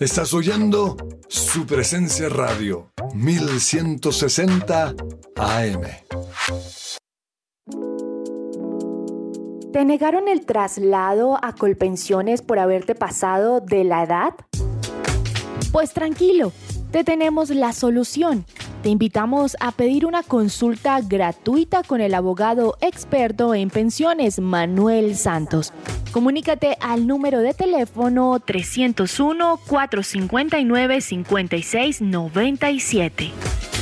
Estás oyendo su presencia radio 1160 AM. ¿Te negaron el traslado a Colpensiones por haberte pasado de la edad? Pues tranquilo, te tenemos la solución. Te invitamos a pedir una consulta gratuita con el abogado experto en pensiones Manuel Santos. Comunícate al número de teléfono 301 459 5697.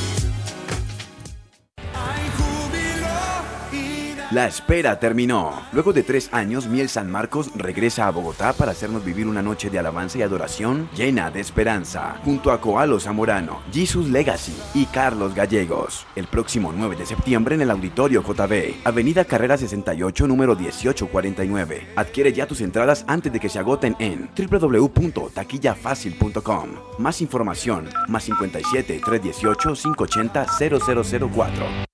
La espera terminó. Luego de tres años, Miel San Marcos regresa a Bogotá para hacernos vivir una noche de alabanza y adoración llena de esperanza, junto a Coalo Zamorano, Jesus Legacy y Carlos Gallegos. El próximo 9 de septiembre en el Auditorio JB, Avenida Carrera 68, número 1849. Adquiere ya tus entradas antes de que se agoten en www.taquillafacil.com. Más información, más 57 318 580 0004.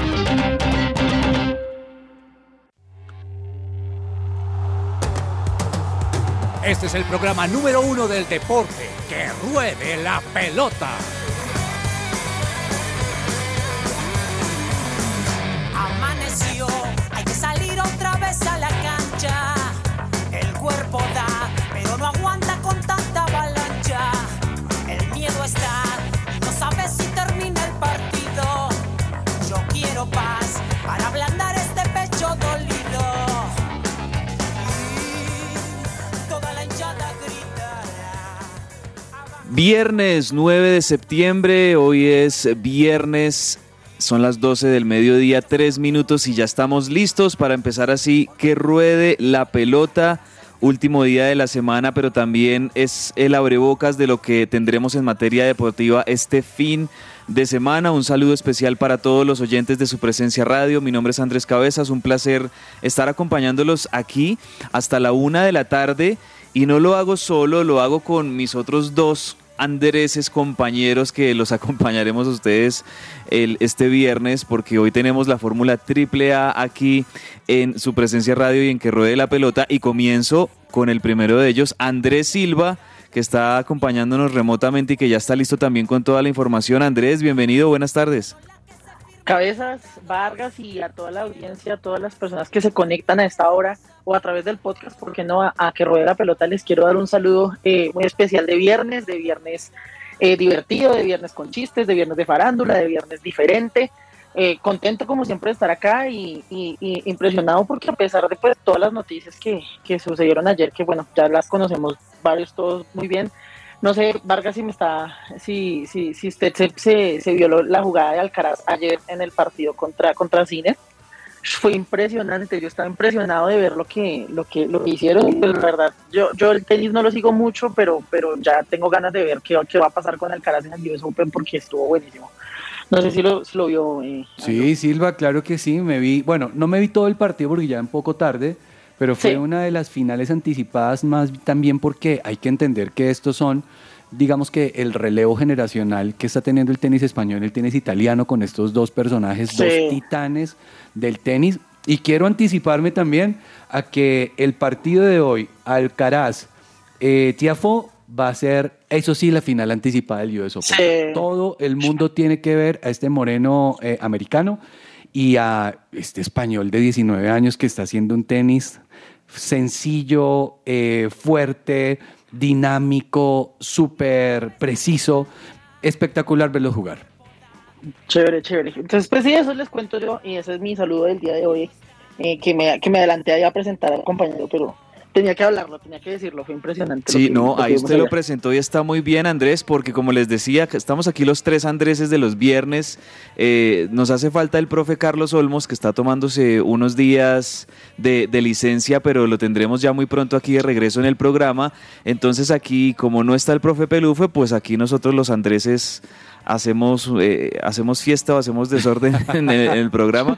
Este es el programa número uno del deporte. Que ruede la pelota. Amaneció, hay que salir otra vez a Viernes 9 de septiembre, hoy es viernes, son las 12 del mediodía, 3 minutos y ya estamos listos para empezar así que ruede la pelota. Último día de la semana, pero también es el abrebocas de lo que tendremos en materia deportiva este fin de semana. Un saludo especial para todos los oyentes de su presencia radio. Mi nombre es Andrés Cabezas, un placer estar acompañándolos aquí hasta la una de la tarde. Y no lo hago solo, lo hago con mis otros dos Andreses compañeros que los acompañaremos a ustedes el, este viernes porque hoy tenemos la fórmula triple A aquí en su presencia radio y en que ruede la pelota y comienzo con el primero de ellos, Andrés Silva que está acompañándonos remotamente y que ya está listo también con toda la información. Andrés, bienvenido, buenas tardes. Cabezas, Vargas y a toda la audiencia, a todas las personas que se conectan a esta hora o a través del podcast, porque no a, que ruede la pelota, les quiero dar un saludo eh, muy especial de viernes, de viernes eh, divertido, de viernes con chistes, de viernes de farándula, de viernes diferente. Eh, contento como siempre de estar acá y, y- y impresionado porque a pesar de pues, todas las noticias que, que sucedieron ayer, que bueno, ya las conocemos varios todos muy bien, no sé, Vargas, si me está, si, si, si usted se, se, se vio la jugada de Alcaraz ayer en el partido contra, contra Cine, fue impresionante, yo estaba impresionado de ver lo que, lo que, lo que hicieron, pues la verdad, yo, yo el tenis no lo sigo mucho, pero, pero ya tengo ganas de ver qué, qué va a pasar con Alcaraz en el US Open porque estuvo buenísimo. No sé si lo, si lo vio. eh, Sí, Silva, claro que sí, me vi, bueno, no me vi todo el partido porque ya un poco tarde, pero fue Sí. una de las finales anticipadas más también porque hay que entender que estos son, digamos que el relevo generacional que está teniendo el tenis español, el tenis italiano con estos dos personajes, Sí. dos titanes del tenis. Y quiero anticiparme también a que el partido de hoy, Alcaraz, eh, Tiafo, va a ser, eso sí, la final anticipada del US Open. Sí. Todo el mundo tiene que ver a este moreno eh, americano y a este español de 19 años que está haciendo un tenis sencillo, eh, fuerte, dinámico, súper preciso. Espectacular verlos jugar. Chévere, chévere. Entonces, pues sí, eso les cuento yo y ese es mi saludo del día de hoy, eh, que, me, que me adelanté a presentar al compañero, pero tenía que hablarlo, tenía que decirlo, fue impresionante. Sí, que- no, ahí usted lo presentó y está muy bien, Andrés, porque como les decía, estamos aquí los tres Andreses de los viernes. Eh, nos hace falta el profe Carlos Olmos, que está tomándose unos días de, de licencia, pero lo tendremos ya muy pronto aquí de regreso en el programa. Entonces aquí, como no está el profe Pelufe, pues aquí nosotros los Andreses hacemos, eh, hacemos fiesta o hacemos desorden en el, programa,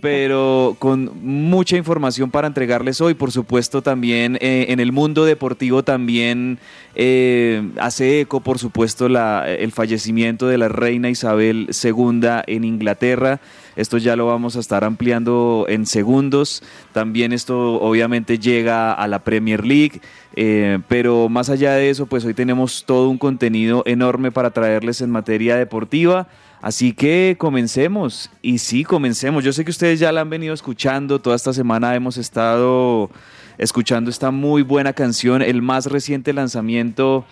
pero con mucha información para entregarles hoy. Por supuesto, también eh, en el mundo deportivo también eh, hace eco, por supuesto, la, el fallecimiento de la reina Isabel II en Inglaterra. Esto ya lo vamos a estar ampliando en segundos. También esto obviamente llega a la Premier League. eh, pero más allá de eso, pues hoy tenemos todo un contenido enorme para traerles en materia deportiva. Así que comencemos. Y sí, comencemos. Yo sé que ustedes ya la han venido escuchando. Toda esta semana hemos estado escuchando esta muy buena canción, el más reciente lanzamiento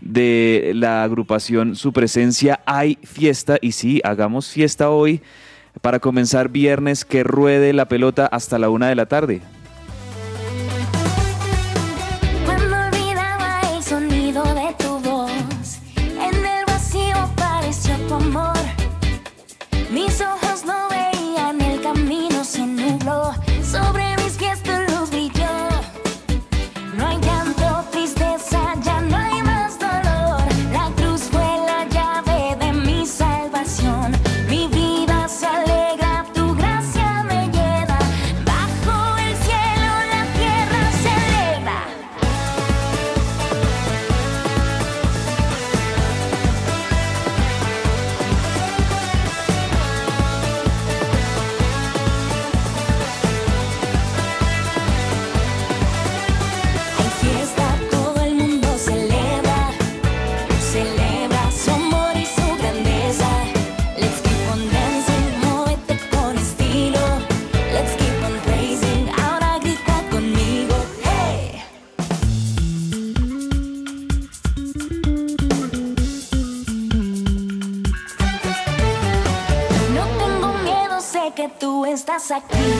de la agrupación Su Presencia. Hay fiesta. Y sí, hagamos fiesta hoy para comenzar viernes que ruede la pelota hasta la una de la tarde. Tú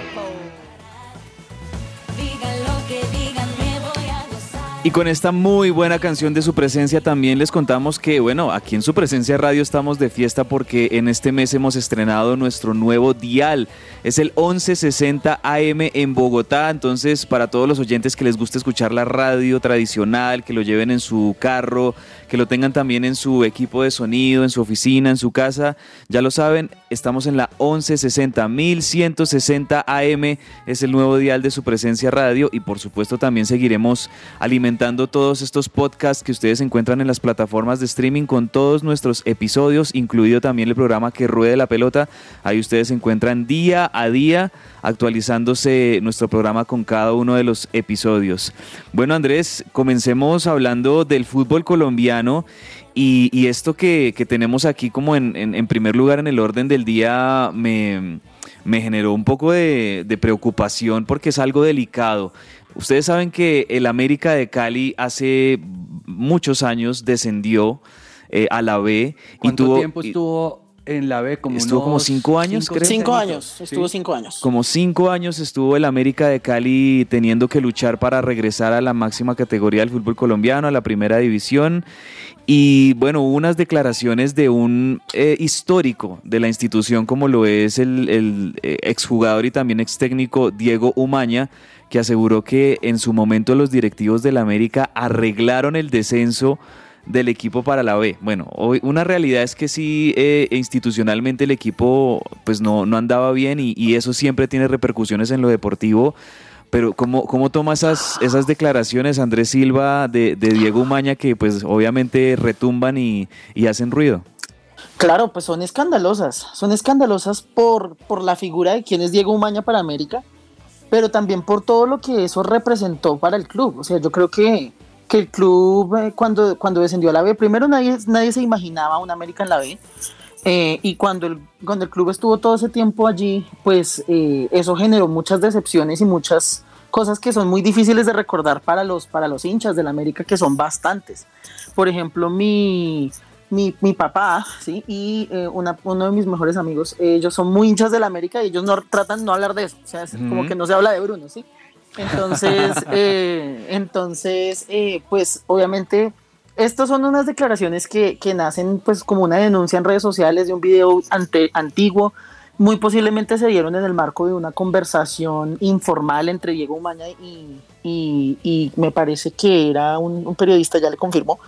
Y con esta muy buena canción de su presencia también les contamos que, bueno, aquí en su presencia radio estamos de fiesta porque en este mes hemos estrenado nuestro nuevo dial. Es el 1160 AM en Bogotá. Entonces, para todos los oyentes que les gusta escuchar la radio tradicional, que lo lleven en su carro, que lo tengan también en su equipo de sonido, en su oficina, en su casa, ya lo saben, estamos en la 1160 1160 AM. Es el nuevo dial de su presencia radio y por supuesto también seguiremos alimentando todos estos podcasts que ustedes encuentran en las plataformas de streaming con todos nuestros episodios, incluido también el programa que ruede la pelota. Ahí ustedes se encuentran día a día actualizándose nuestro programa con cada uno de los episodios. Bueno Andrés, comencemos hablando del fútbol colombiano y, y esto que, que tenemos aquí como en, en- en primer lugar en el orden del día me, me generó un poco de, de preocupación porque es algo delicado. Ustedes saben que el América de Cali hace muchos años descendió eh, a la B y ¿Cuánto tuvo tiempo estuvo en la B? Como Estuvo como cinco años, creo. Cinco años, estuvo cinco años. como cinco años estuvo el América de Cali teniendo que luchar para regresar a la máxima categoría del fútbol colombiano, a la primera división. Y bueno, hubo unas declaraciones de un eh, histórico de la institución, como lo es el, el, eh, exjugador y también ex técnico Diego Umaña, que aseguró que en su momento los directivos del América arreglaron el descenso del equipo para la B. Bueno, una realidad es que sí, eh, institucionalmente el equipo pues no, no andaba bien y, y eso siempre tiene repercusiones en lo deportivo. Pero ¿cómo, cómo toma esas, esas declaraciones Andrés Silva de, de Diego Umaña que pues obviamente retumban y, y hacen ruido? Claro, pues son escandalosas. Son escandalosas por, por la figura de quién es Diego Umaña para América, pero también por todo lo que eso representó para el club. O sea, yo creo que, que el club eh, cuando, cuando descendió a la B, primero nadie, nadie se imaginaba un América en la B. eh, y cuando el, cuando el club estuvo todo ese tiempo allí, pues eh, eso generó muchas decepciones y muchas cosas que son muy difíciles de recordar para los, para los hinchas del América, que son bastantes. Por ejemplo, mi, mi, mi papá ¿sí? y eh, una- uno de mis mejores amigos, ellos son muy hinchas del América y ellos no tratan no hablar de eso. O sea, es como Ujú. que no se habla de Bruno, ¿sí? Entonces, eh, entonces eh, pues obviamente, estas son unas declaraciones que, que nacen pues como una denuncia en redes sociales de un video ante, antiguo. Muy posiblemente se dieron en el marco de una conversación informal entre Diego Umaña y, y, y me parece que era un, un periodista, ya le confirmó,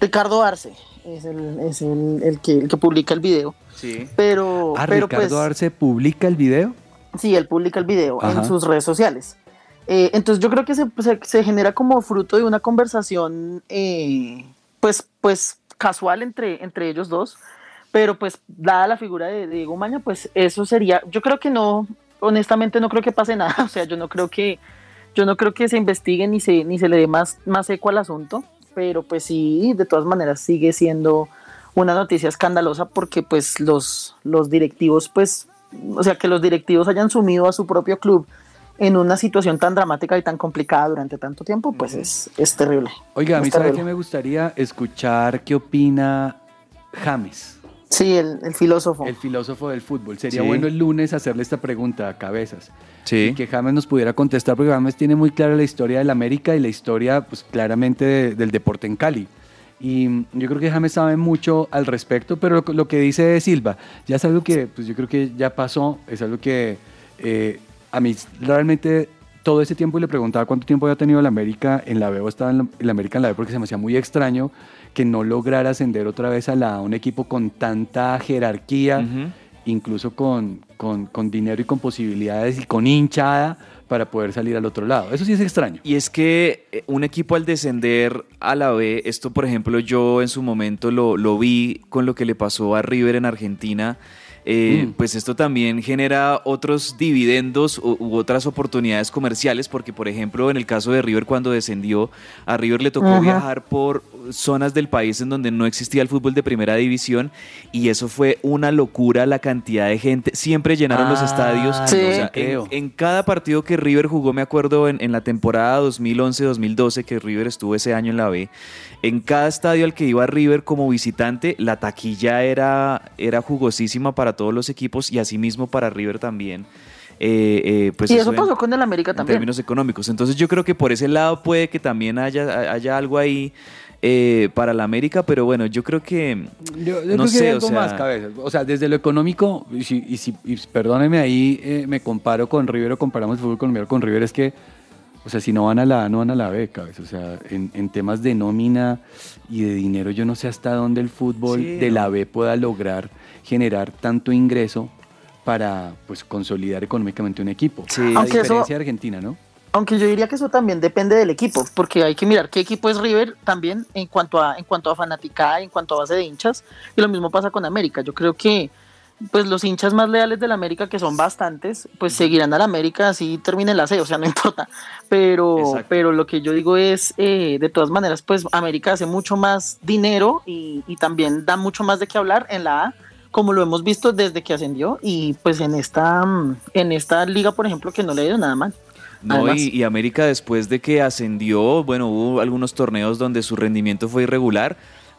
Ricardo Arce, es el, es el, el que, el que publica el video. Sí. Pero, Ah, pero Ricardo pues, Arce publica el video. Sí, él publica el video Ajá. en sus redes sociales. Eh, entonces yo creo que se, genera como fruto de una conversación eh, pues, pues casual entre, entre ellos dos, pero pues dada la figura de, de Diego Maña, pues eso sería, yo creo que no, honestamente no creo que pase nada, o sea, yo no creo que, yo no creo que se investigue ni se, ni se le dé más, más eco al asunto, pero pues sí, de todas maneras sigue siendo una noticia escandalosa porque pues los, los directivos pues o sea, que los directivos hayan sumido a su propio club en una situación tan dramática y tan complicada durante tanto tiempo, pues es, es terrible. Oiga, a mí sabe terrible. que me gustaría escuchar qué opina James. Sí, el, el filósofo. El filósofo del fútbol. Sería Sí. bueno el lunes hacerle esta pregunta a cabezas. Sí. Y que James nos pudiera contestar, porque James tiene muy clara la historia del América y la historia, pues claramente, de- del deporte en Cali. Y yo creo que James sabe mucho al respecto, pero lo, lo que dice Silva ya es algo que, pues yo creo que ya pasó, es algo que eh, a mí realmente todo ese tiempo y le preguntaba cuánto tiempo había tenido el América en la B o estaba en la, América en la B porque se me hacía muy extraño que no lograra ascender otra vez a, la, a un equipo con tanta jerarquía, incluso con, con, con dinero y con posibilidades y con hinchada para poder salir al otro lado. Eso sí es extraño. Y es que eh, un equipo al descender a la B, esto por ejemplo yo en su momento lo, lo vi con lo que le pasó a River en Argentina, eh, Mm. pues esto también genera otros dividendos u, u otras oportunidades comerciales, porque por ejemplo en el caso de River cuando descendió, a River le tocó Ajá. viajar por zonas del país en donde no existía el fútbol de primera división y eso fue una locura la cantidad de gente, siempre llenaron los Ah, estadios, sí. o sea, en, en cada partido que River jugó, me acuerdo en, en la temporada 2011-2012 que River estuvo ese año en la B, en cada estadio al que iba River como visitante, la taquilla era, era jugosísima para todos los equipos y asimismo para River también. Eh, eh, pues y eso en- pasó con el América en también. términos económicos. Entonces yo creo que por ese lado puede que también haya, haya algo ahí eh, para la América, pero bueno, yo creo que... Yo, yo no creo que sé, hay o sea- más cabezas. O sea, desde lo económico, y si, y si- y perdónenme ahí, eh, me comparo con River o comparamos el fútbol colombiano con River, es que, o sea, si no van a la A, no van a la B, cabeza. O sea, en, en temas de nómina y de dinero, yo no sé hasta dónde el fútbol Sí, de la B pueda lograr generar tanto ingreso para, pues, consolidar económicamente un equipo. A Aunque eso- diferencia de Argentina, ¿no? Aunque yo diría que eso también depende del equipo, porque hay que mirar qué equipo es River también en cuanto a en cuanto a fanaticada, en cuanto a base de hinchas, y lo mismo pasa con América. Yo creo que pues los hinchas más leales del América, que son bastantes, pues seguirán al América así termine la C, o sea, no importa. Pero, Exacto. pero lo que yo digo es, eh, de todas maneras, pues América hace mucho más dinero y, y también da mucho más de qué hablar en la A, como lo hemos visto desde que ascendió, y pues en esta, mm, en esta liga, por ejemplo, que no le ha ido nada mal. No, y, y América después de que ascendió, bueno, hubo algunos torneos donde su rendimiento fue irregular,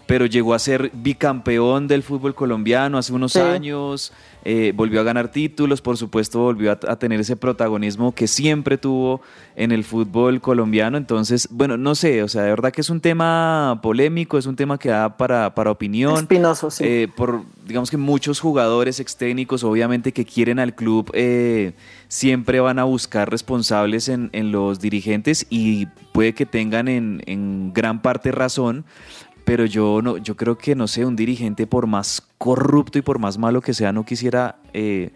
pero llegó a ser bicampeón del fútbol colombiano hace unos Sí. años, eh, volvió a ganar títulos, por supuesto volvió a, a tener ese protagonismo que siempre tuvo en el fútbol colombiano, entonces, bueno, no sé, o sea, de verdad que es un tema polémico, es un tema que da para, para opinión. Espinoso, sí. Eh, por, digamos que muchos jugadores ex técnicos, obviamente, que quieren al club, eh, siempre van a buscar responsables en, en los dirigentes y puede que tengan en, en gran parte razón. Pero yo no, yo creo que no sé, un dirigente por más corrupto y por más malo que sea, no quisiera eh,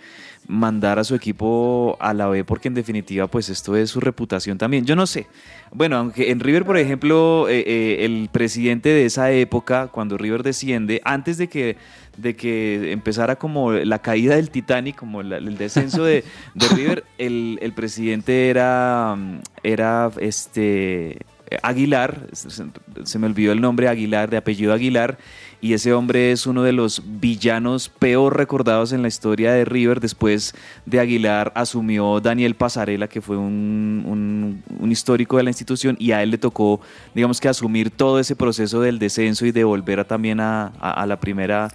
mandar a su equipo a la B porque en definitiva pues esto es su reputación también. Yo no sé. Bueno, aunque en River, por ejemplo, eh, eh, el presidente de esa época, cuando River desciende, antes de que, de que empezara como la caída del Titanic, como la- el descenso de, de River, el, el presidente era, era este, Aguilar, se, me olvidó el nombre Aguilar, de apellido Aguilar, y ese hombre es uno de los villanos peor recordados en la historia de River. Después de Aguilar asumió Daniel Pasarela, que fue un, un- histórico de la institución, y a él le tocó, digamos que, asumir todo ese proceso del descenso y de volver también a, a- a la primera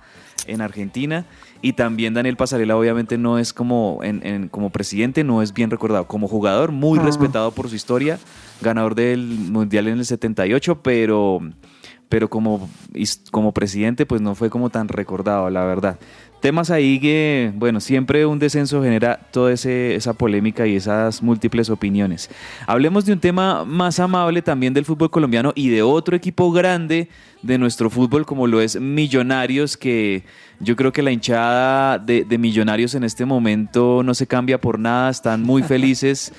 en Argentina. Y también Daniel Pasarela obviamente no es como, en- en- como presidente, no es bien recordado. Como jugador, muy Ah. respetado por su historia, ganador del Mundial en el 78, pero, pero como, como presidente pues no fue como tan recordado, la verdad. Temas ahí que, bueno, siempre un descenso genera toda ese- esa polémica y esas múltiples opiniones. Hablemos de un tema más amable también del fútbol colombiano y de otro equipo grande de nuestro fútbol como lo es Millonarios, que yo creo que la hinchada de, de Millonarios en este momento no se cambia por nada, están muy felices.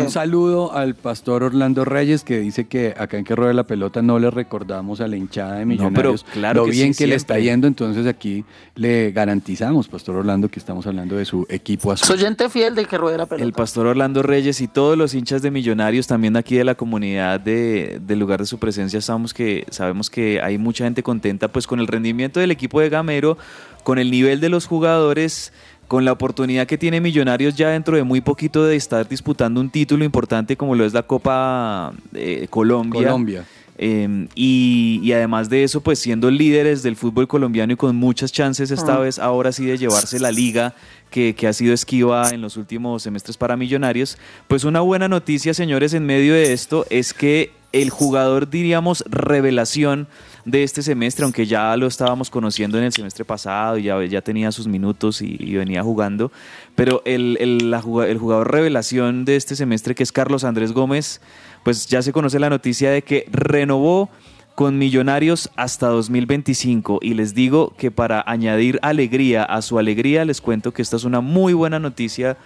Un saludo al pastor Orlando Reyes que dice que acá en que rueda la pelota no le recordamos a la hinchada de Millonarios claro lo que bien sí, que le está yendo, entonces aquí le garantizamos, pastor Orlando, que estamos hablando de su equipo azul. Soy oyente fiel de que ruede la pelota. El pastor Orlando Reyes y todos los hinchas de Millonarios, también aquí de la comunidad de, del lugar de su presencia, sabemos que, sabemos que hay mucha gente contenta pues con el rendimiento del equipo de Gamero, con el nivel de los jugadores, con la oportunidad que tiene Millonarios ya dentro de muy poquito de estar disputando un título importante como lo es la Copa eh, Colombia. Colombia. Eh, y, y además de eso, pues siendo líderes del fútbol colombiano y con muchas chances esta Ah. vez, ahora sí, de llevarse la liga que, que ha sido esquiva en los últimos semestres para Millonarios, pues una buena noticia, señores, en medio de esto es que el jugador, diríamos, revelación de este semestre, aunque ya lo estábamos conociendo en el semestre pasado ya, ya tenía sus minutos y, y venía jugando, pero el, el- la el jugador revelación de este semestre, que es Carlos Andrés Gómez, pues ya se conoce la noticia de que renovó con Millonarios hasta 2025 y les digo que para añadir alegría a su alegría les cuento que esta es una muy buena noticia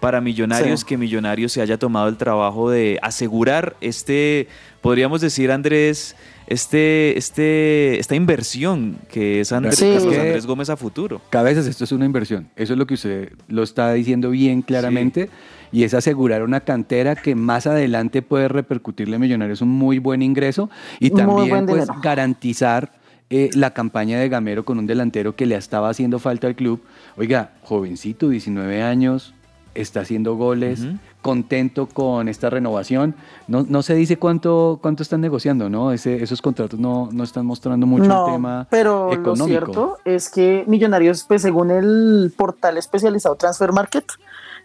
para Millonarios Sí. que Millonarios se haya tomado el trabajo de asegurar este podríamos decir Andrés este este esta inversión que es Andrés, Sí. Carlos Andrés Gómez a futuro. Cabezas, esto es una inversión. Eso es lo que usted lo está diciendo bien claramente. Y es asegurar una cantera que más adelante puede repercutirle a Millonarios un muy buen ingreso y también pues, dinero. garantizar eh, la campaña de Gamero con un delantero que le estaba haciendo falta al club. Oiga, jovencito, 19 años, está haciendo goles, contento con esta renovación. No, no se dice cuánto, cuánto están negociando, ¿no? Ese- esos contratos no, no están mostrando mucho no, el tema pero económico. lo cierto es que Millonarios, pues según el portal especializado Transfer Market,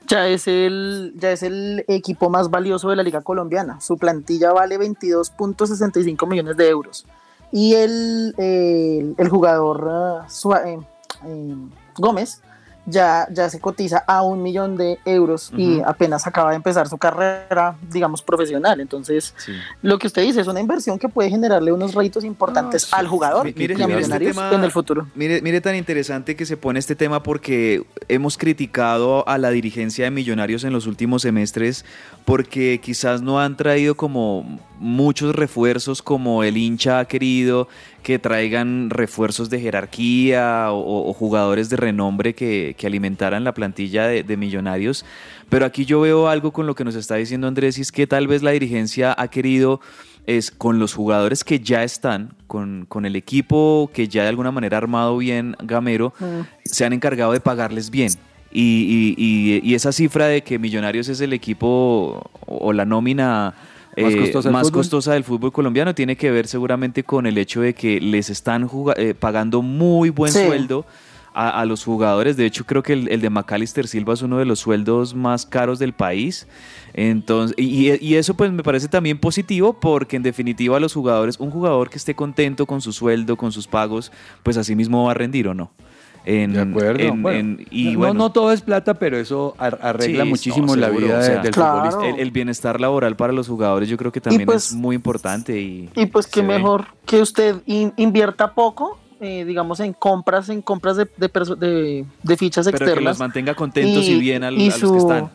ya es el ya es el equipo más valioso de la liga colombiana. Su plantilla vale 22.65 millones de euros y el el, el jugador Sua- eh, eh, Gómez ya, ya se cotiza a un millón de euros y apenas acaba de empezar su carrera, digamos, profesional. Entonces, lo que usted dice es una inversión que puede generarle unos réditos importantes al jugador mire, y a este Millonarios tema- en el futuro. Mire, mire tan interesante que se pone este tema porque hemos criticado a la dirigencia de Millonarios en los últimos semestres porque quizás no han traído como muchos refuerzos como el hincha ha querido que traigan refuerzos de jerarquía o, o jugadores de renombre que, que alimentaran la plantilla de, de Millonarios. Pero aquí yo veo algo con lo que nos está diciendo Andrés y es que tal vez la dirigencia ha querido es con los jugadores que ya están, con, con el equipo que ya de alguna manera ha armado bien Gamero, se han encargado de pagarles bien. Y, y- y- y esa cifra de que Millonarios es el equipo o la nómina Más eh, costosa del más fútbol. costosa del fútbol colombiano tiene que ver seguramente con el hecho de que les están eh, pagando muy buen Sí. sueldo a, a los jugadores. De hecho, creo que el, el de Macalister Silva es uno de los sueldos más caros del país. Entonces, y, y eso pues me parece también positivo porque en definitiva los jugadores, un jugador que esté contento con su sueldo, con sus pagos, pues así mismo va a rendir o no. En, De acuerdo. en- Bueno, en- y no, bueno, no todo es plata, pero eso ar- arregla Sí, muchísimo no, la seguro, vida o sea, del Claro. futbolista. el, el bienestar laboral para los jugadores yo creo que también pues- es muy importante y, Y pues qué se ve. mejor que usted in- invierta poco, eh, digamos, en compras, en compras de, de, de- de fichas pero que externas. los mantenga contentos y, bien al- y a los que están.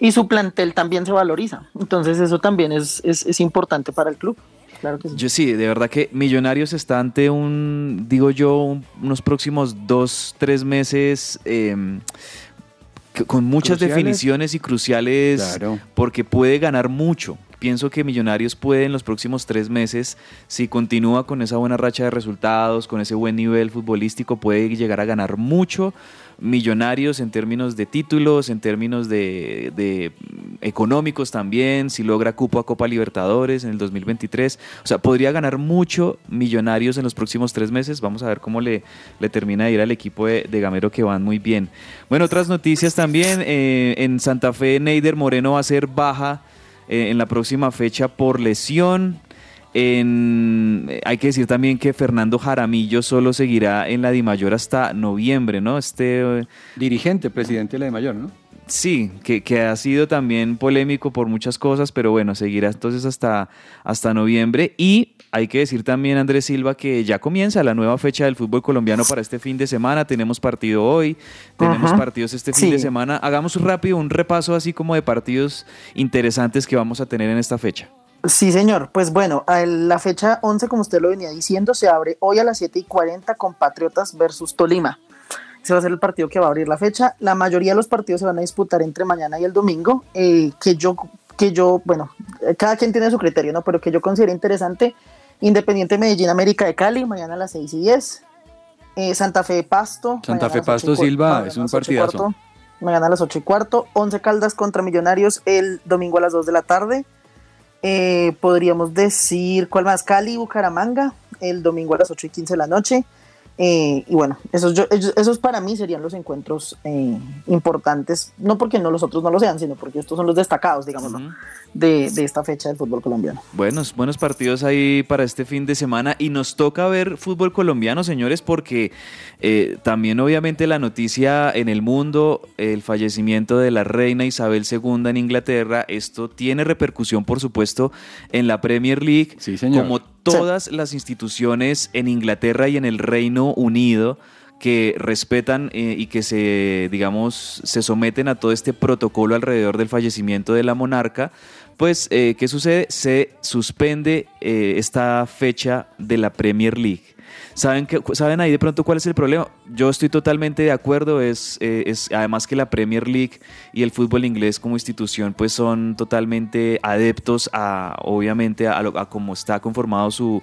Y su plantel también se valoriza. Entonces eso también es, es, es importante para el club. Claro que sí. Yo sí, de verdad que Millonarios está ante un, digo yo, un- unos próximos dos, tres meses eh, que- con muchas Cruciales. definiciones y cruciales Claro. porque puede ganar mucho. Pienso que Millonarios puede en los próximos tres meses, si continúa con esa buena racha de resultados, con ese buen nivel futbolístico, puede llegar a ganar mucho. Millonarios en términos de títulos, en términos de, mm, económicos también, si logra cupo a Copa Libertadores en el 2023. O sea, podría ganar mucho Millonarios en los próximos tres meses. Vamos a ver cómo le, termina de ir al equipo de, de Gamero que van muy bien. Bueno, otras noticias también. eh, en Santa Fe, Neider Moreno va a ser baja en la próxima fecha por lesión. Eh, hay que decir también que Fernando Jaramillo solo seguirá en la Dimayor hasta noviembre, ¿no? Este eh, Dirigente, presidente de la de Mayor, ¿no? Sí, que, que ha sido también polémico por muchas cosas, pero bueno, seguirá entonces hasta, hasta noviembre. Y hay que decir también, Andrés Silva, que ya comienza la nueva fecha del fútbol colombiano para este fin de semana. Tenemos partido hoy, tenemos Ajá. partidos este fin Sí. de semana. Hagamos rápido un repaso así como de partidos interesantes que vamos a tener en esta fecha. Sí, señor. Pues bueno, a la fecha 11, como usted lo venía diciendo, se abre hoy a las 7 y 40 con Patriotas versus Tolima. Ese va a ser el partido que va a abrir la fecha. La mayoría de los partidos se van a disputar entre mañana y el domingo. eh, que yo, que yo, bueno, eh, cada quien tiene su criterio, ¿no? Pero que yo considero interesante. Independiente Medellín, América de Cali, mañana a las 6 y 10. Eh, Santa Fe Pasto. Santa Fe Pasto Silva, es un partidazo. cuarto. Mañana a las 8 y cuarto. 11 Caldas contra Millonarios el domingo a las 2 de la tarde. Eh, podríamos decir, ¿cuál más? Cali, Bucaramanga, el domingo a las 8 y 15 de la noche. Eh, y bueno, esos, yo- esos, esos para mí serían los encuentros eh, importantes, no porque no los otros no lo sean, sino porque estos son los destacados, digamos, de, de esta fecha del fútbol colombiano. Buenos, buenos partidos ahí para este fin de semana y nos toca ver fútbol colombiano, señores, porque eh, también obviamente la noticia en el mundo, el fallecimiento de la reina Isabel II en Inglaterra, esto tiene repercusión, por supuesto, en la Premier League, señor. como todas las instituciones en Inglaterra y en el Reino Unido que respetan eh, y que se, digamos, se someten a todo este protocolo alrededor del fallecimiento de la monarca, pues, eh, ¿qué sucede? Se suspende eh, esta fecha de la Premier League. ¿Saben, que, ¿Saben ahí de pronto cuál es el problema? Yo estoy totalmente de acuerdo, es, eh, es además que la Premier League y el fútbol inglés como institución pues son totalmente adeptos a, obviamente, a, lo- a cómo está conformado su,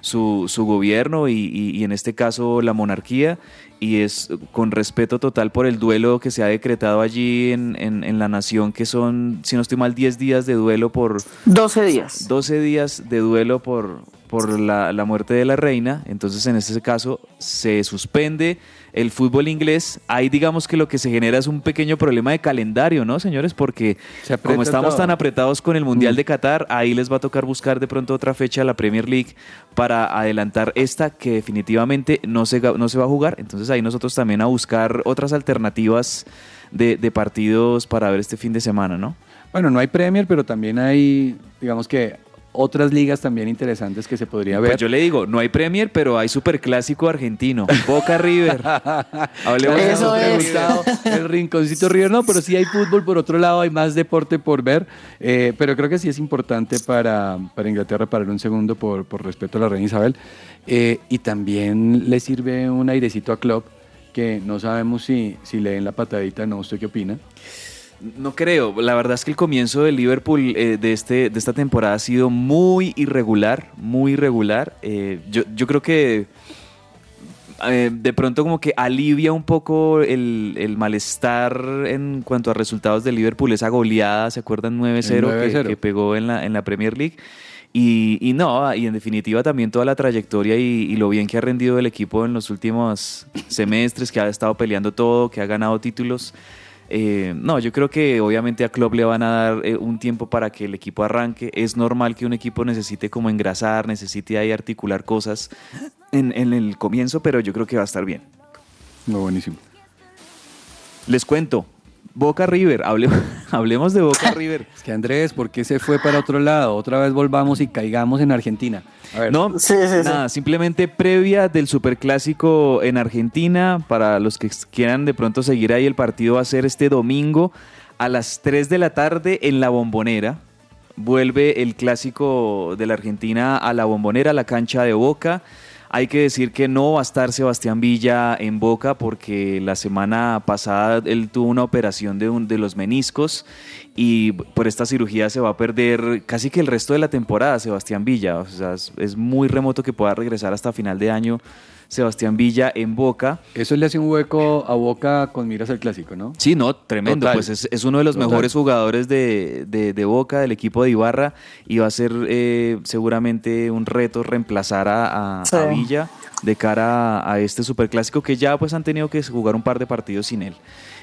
su, su gobierno y, y- y en este caso la monarquía y es con respeto total por el duelo que se ha decretado allí en, en- en la nación que son, si no estoy mal, 10 días de duelo por... 12 días. 12 días de duelo por, por la, la muerte de la reina. Entonces, en este caso, se suspende el fútbol inglés. Ahí digamos que lo que se genera es un pequeño problema de calendario, ¿no, señores? Porque como estamos todo. tan apretados con el Mundial de Qatar, ahí les va a tocar buscar de pronto otra fecha a la Premier League para adelantar esta que definitivamente no se, no se va a jugar. Entonces ahí nosotros también a buscar otras alternativas de, de partidos para ver este fin de semana, ¿no? Bueno, no hay Premier, pero también hay, digamos que, otras ligas también interesantes que se podría ver. Pues yo le digo, no hay Premier, pero hay Superclásico argentino. Boca River. Hablemos de Eso es. River. El rinconcito River, no, pero sí hay fútbol por otro lado, hay más deporte por ver, eh, pero creo que sí es importante para, para Inglaterra parar un segundo por, por respeto a la reina Isabel eh, y también le sirve un airecito a Klopp que no sabemos si, si le den la patadita, no, ¿usted qué opina? No creo. La verdad es que el comienzo del Liverpool eh, de, este, de esta temporada ha sido muy irregular, muy irregular. Eh, yo, yo creo que eh, de pronto como que alivia un poco el, el malestar en cuanto a resultados de Liverpool, esa goleada, ¿se acuerdan? 9-0 El que, 9-0. que pegó en la, en la Premier League. Y, y no, y en definitiva también toda la trayectoria y, y lo bien que ha rendido el equipo en los últimos semestres, que ha estado peleando todo, que ha ganado títulos. Eh, no, yo creo que obviamente a Klopp le van a dar eh, un tiempo para que el equipo arranque. Es normal que un equipo necesite como engrasar, necesite ahí articular cosas en, en el comienzo, pero yo creo que va a estar bien. No, buenísimo. Les cuento, Boca River, hable- hablemos de Boca River. Es que Andrés, ¿por qué se fue para otro lado? Otra vez volvamos y caigamos en Argentina. A ver. No, nada, simplemente previa del Superclásico en Argentina, para los que quieran de pronto seguir ahí, el partido va a ser este domingo a las 3 de la tarde en la Bombonera. Vuelve el clásico de la Argentina a la Bombonera, a la cancha de Boca. Hay que decir que no va a estar Sebastián Villa en Boca porque la semana pasada él tuvo una operación de, un- de los meniscos y por esta cirugía se va a perder casi que el resto de la temporada Sebastián Villa. O sea, es, es muy remoto que pueda regresar hasta final de año Sebastián Villa en Boca. Eso le hace un hueco a Boca con miras al clásico, ¿no? Sí, no, tremendo. Total. Pues es, es uno de los Total. mejores jugadores de, de- de Boca, del equipo de Ibarra, y va a ser eh, seguramente un reto reemplazar a, a- Sí. a Villa de cara a, a este superclásico que ya pues han tenido que jugar un par de partidos sin él.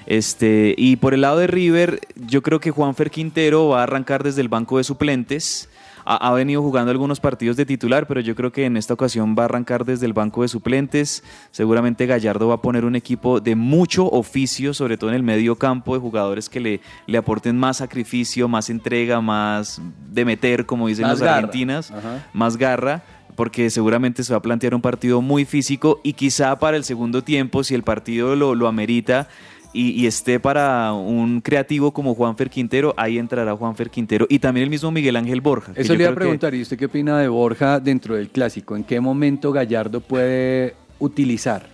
Este, y por el lado de River, yo creo que Juanfer Quintero va a arrancar desde el banco de suplentes. Ha, ha venido jugando algunos partidos de titular, pero yo creo que en esta ocasión va a arrancar desde el banco de suplentes. Seguramente Gallardo va a poner un equipo de mucho oficio, sobre todo en el medio campo, de jugadores que le, le aporten más sacrificio, más entrega, más de meter, como dicen argentinos, Ajá. más garra porque seguramente se va a plantear un partido muy físico y quizá para el segundo tiempo, si el partido lo, lo amerita y, y esté para un creativo como Juanfer Quintero, ahí entrará Juanfer Quintero y también el mismo Miguel Ángel Borja. Eso le iba a que- preguntar, ¿y usted qué opina de Borja dentro del clásico? ¿En qué momento Gallardo puede utilizar?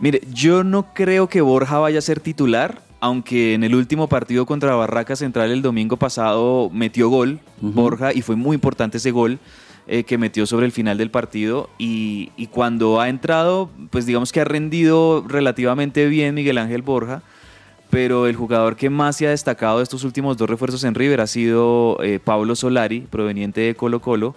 Mire, yo no creo que Borja vaya a ser titular, aunque en el último partido contra Barraca Central el domingo pasado metió gol Borja y fue muy importante ese gol eh, que metió sobre el final del partido y, y cuando ha entrado, pues digamos que ha rendido relativamente bien Miguel Ángel Borja. Pero el jugador que más se ha destacado de estos últimos dos refuerzos en River ha sido eh, Pablo Solari, proveniente de Colo Colo.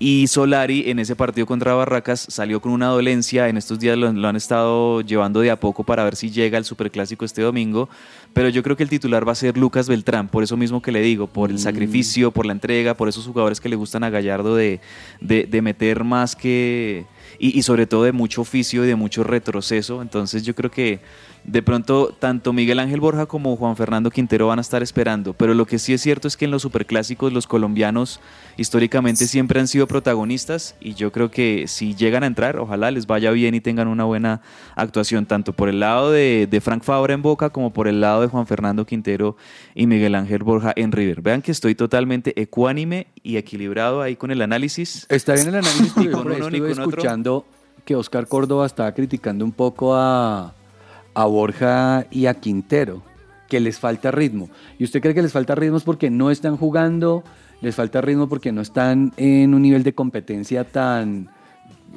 Y Solari en ese partido contra Barracas salió con una dolencia. En estos días lo, lo han estado llevando de a poco para ver si llega al Superclásico este domingo. Pero yo creo que el titular va a ser Lucas Beltrán, por eso mismo que le digo, por el sacrificio, por la entrega, por esos jugadores que le gustan a Gallardo de, de- de meter más que... Y, y sobre todo de mucho oficio y de mucho retroceso. Entonces yo creo que de pronto tanto Miguel Ángel Borja como Juan Fernando Quintero van a estar esperando. Pero lo que sí es cierto es que en los superclásicos los colombianos históricamente siempre han sido protagonistas y yo creo que si llegan a entrar, ojalá les vaya bien y tengan una buena actuación, tanto por el lado de, de Frank Fabra en Boca como por el lado de Juan Fernando Quintero y Miguel Ángel Borja en River. Vean que estoy totalmente ecuánime y equilibrado ahí con el análisis. Está bien el análisis, con uno con otro. escuchando que Oscar Córdoba estaba criticando un poco a, a Borja y a Quintero, que les falta ritmo. ¿Y usted cree que les falta ritmo es porque no están jugando? ¿Les falta ritmo porque no están en un nivel de competencia tan,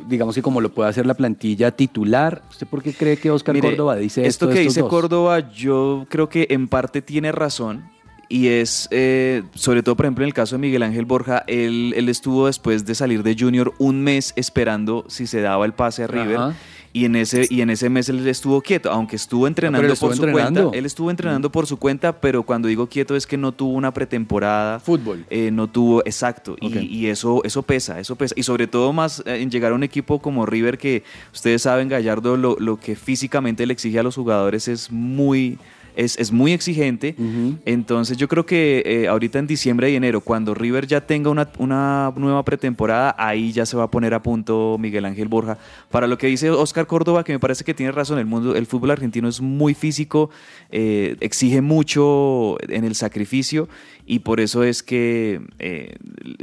digamos que como lo puede hacer la plantilla titular? ¿Usted por qué cree que Oscar Mire, Córdoba dice esto esto? que dice dos? Córdoba, yo creo que en parte tiene razón. Y es, eh, sobre todo, por ejemplo, en el caso de Miguel Ángel Borja, él, él estuvo después de salir de Junior un mes esperando si se daba el pase a River. Ajá. Y en, ese, y en ese mes él estuvo quieto, aunque estuvo entrenando estuvo por su entrenando. cuenta. Él estuvo entrenando por su cuenta, pero cuando digo quieto es que no tuvo una pretemporada. Fútbol. Eh, no tuvo, exacto. y-. Y, eso, eso pesa, eso pesa. Y sobre todo más eh, en llegar a un equipo como River, que ustedes saben, Gallardo, lo, lo que físicamente le exige a los jugadores es muy, es, es muy exigente. Entonces yo creo que eh, ahorita en diciembre y enero, cuando River ya tenga una, una nueva pretemporada, ahí ya se va a poner a punto Miguel Ángel Borja. Para lo que dice Oscar Córdoba, que me parece que tiene razón, el, mundo, el fútbol argentino es muy físico, eh, exige mucho en el sacrificio y por eso es que eh,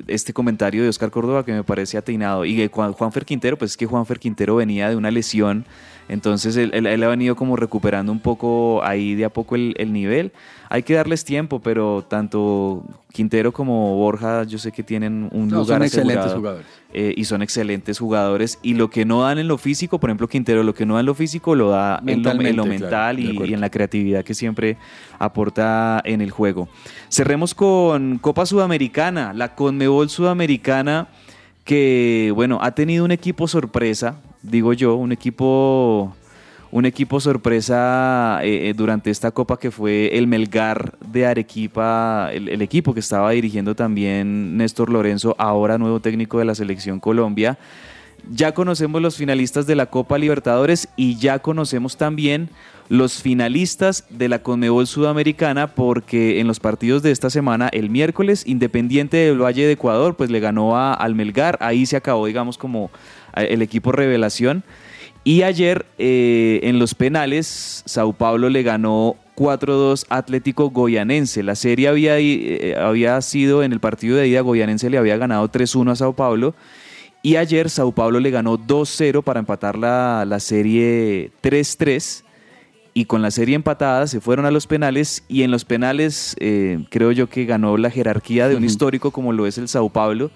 este comentario de Oscar Córdoba que me parece atinado y de Juan, Juanfer Quintero, pues es que Juanfer Quintero venía de una lesión, entonces él, él- él ha venido como recuperando un poco ahí de a poco el, el nivel. Hay que darles tiempo, pero tanto Quintero como Borja yo sé que tienen un No, lugar son excelentes asegurado, jugadores. eh, y son excelentes jugadores y lo que no dan en lo físico, por ejemplo Quintero, lo que no da en lo físico lo da en lo, en lo claro, mental y- y en la creatividad que siempre aporta en el juego. Cerremos con Copa Sudamericana, la Conmebol Sudamericana que, bueno, ha tenido un equipo sorpresa, digo yo, un equipo, un equipo sorpresa eh, eh, durante esta Copa que fue el Melgar de Arequipa, el, equipo que estaba dirigiendo también Néstor Lorenzo, ahora nuevo técnico de la Selección Colombia. ya conocemos los finalistas de la Copa Libertadores y ya conocemos también los finalistas de la Conmebol Sudamericana porque en los partidos de esta semana, el miércoles, Independiente del Valle de Ecuador, pues le ganó a Almelgar, ahí se acabó, digamos, como el equipo revelación. Y ayer eh, en los penales, Sao Paulo le ganó 4-2 Atlético Goyanense. La serie había, eh, había sido en el partido de ida, Goyanense le había ganado 3-1 a Sao Paulo. Y ayer Sao Paulo le ganó 2-0 para empatar la, la serie 3-3 y con la serie empatada se fueron a los penales y en los penales eh, creo yo que ganó la jerarquía de un histórico como lo es el Sao Paulo.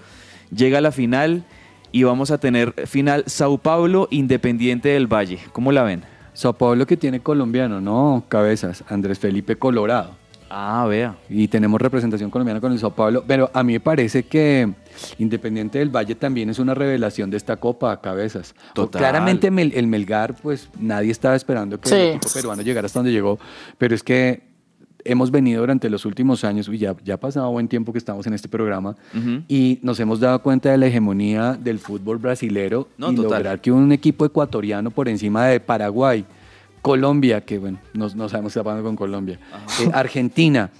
Llega a la final y vamos a tener final Sao Paulo Independiente del Valle. ¿Cómo la ven? Sao Paulo que tiene colombiano, no cabezas, Andrés Felipe Colorado. Ah, vea. Y tenemos representación colombiana con el Sao Paulo, pero a mí me parece que Independiente del Valle también es una revelación de esta Copa, cabezas. Total. Claramente el Melgar, pues nadie estaba esperando que Sí. el equipo peruano llegara hasta donde llegó, pero es que hemos venido durante los últimos años, y ya, ya ha pasado buen tiempo que estamos en este programa, y nos hemos dado cuenta de la hegemonía del fútbol brasilero No, y total. lograr que un equipo ecuatoriano por encima de Paraguay, Colombia, que bueno, no, no sabemos qué está pasando con Colombia, eh, Argentina,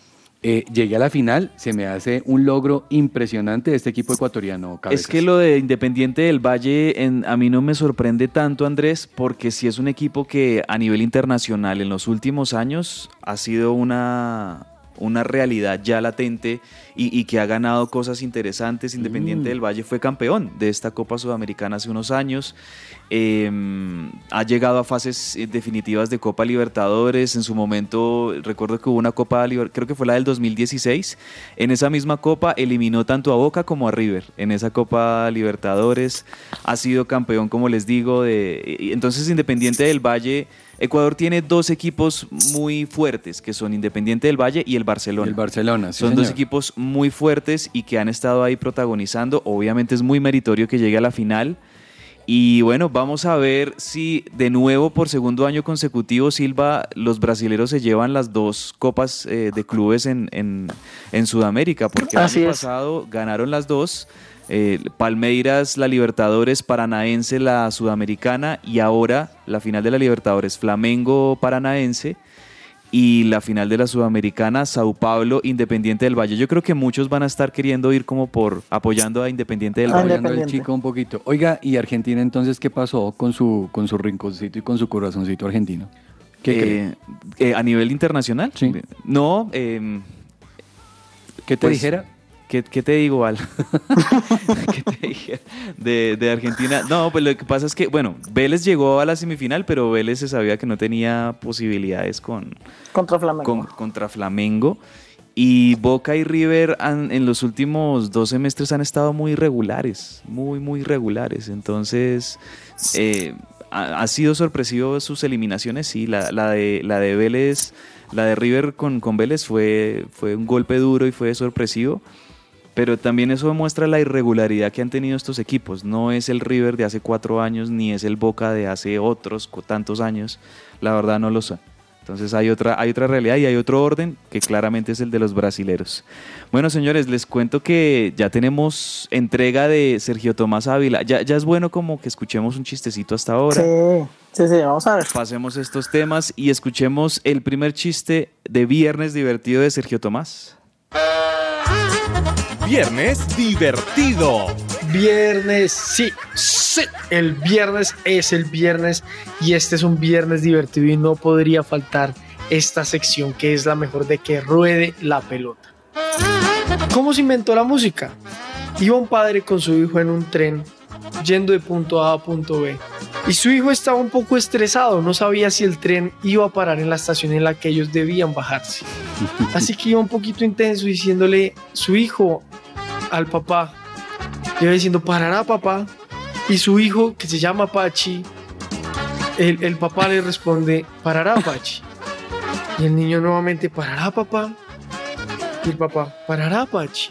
eh, llegue a la final, se me hace un logro impresionante de este equipo ecuatoriano. Es que lo de Independiente del Valle en- a mí no me sorprende tanto, Andrés, porque sí es un equipo que a nivel internacional en los últimos años ha sido una, una realidad ya latente y, y que ha ganado cosas interesantes. Independiente Mm. del Valle fue campeón de esta Copa Sudamericana hace unos años. Eh, ha llegado a fases eh, definitivas de Copa Libertadores. En su momento, recuerdo que hubo una Copa Libertadores, creo que fue la del 2016. En esa misma Copa eliminó tanto a Boca como a River. En esa Copa Libertadores ha sido campeón, como les digo. De, entonces, Independiente del Valle, Ecuador tiene dos equipos muy fuertes, que son Independiente del Valle y el Barcelona. El Barcelona, sí, Son dos equipos muy fuertes y que han estado ahí protagonizando. Obviamente es muy meritorio que llegue a la final. Y bueno, vamos a ver si de nuevo por segundo año consecutivo, Silva, los brasileros se llevan las dos copas eh, de clubes en, en- en Sudamérica, porque el Así año es. pasado ganaron las dos. eh, Palmeiras, la Libertadores, Paranaense, la Sudamericana, y ahora la final de la Libertadores, Flamengo, Paranaense y la final de la Sudamericana, Sao Paulo, Independiente del Valle. Yo creo que muchos van a estar queriendo ir como por apoyando a Independiente del Valle. Apoyando al chico un poquito. Oiga, ¿y Argentina entonces qué pasó con su, con su rinconcito y con su corazoncito argentino? ¿Qué cree? Eh, eh, a nivel internacional. No. eh, ¿Qué te dijera? ¿Qué, qué te digo, Al? ¿Qué te dije? De, de Argentina. No, pues lo que pasa es que, bueno, Vélez llegó a la semifinal, pero Vélez se sabía que no tenía posibilidades con, Contra Flamengo. con- contra Flamengo. Y Boca y River han- en los últimos dos semestres han estado muy irregulares, muy, muy irregulares. Entonces, eh, ha, ha sido sorpresivo sus eliminaciones, sí. La, la de, la de Vélez, la de River con, con Vélez fue, fue un golpe duro y fue sorpresivo. Pero también eso demuestra la irregularidad que han tenido estos equipos. No es el River de hace cuatro años, ni es el Boca de hace otros tantos años. La verdad no lo son. Entonces hay otra, hay otra realidad y hay otro orden que claramente es el de los brasileros. Bueno, señores, les cuento que ya tenemos entrega de Sergio Tomás Ávila. Ya, ya es bueno como que escuchemos un chistecito hasta ahora. Sí, sí, sí, vamos a ver. Pasemos estos temas y escuchemos el primer chiste de Viernes Divertido de Sergio Tomás. Viernes divertido. Viernes, sí, sí, el viernes es el viernes y este es un viernes divertido y no podría faltar esta sección que es la mejor de que ruede la pelota. ¿Cómo se inventó la música? Iba un padre con su hijo en un tren yendo de punto A a punto B y su hijo estaba un poco estresado, no sabía si el tren iba a parar en la estación en la que ellos debían bajarse. Así que iba un poquito intenso diciéndole su hijo al papá. Le iba diciendo, parará papá. Y su hijo, que se llama Pachi, el, el papá le responde, parará Pachi. Y el niño nuevamente, parará papá. Y el papá, parará Pachi.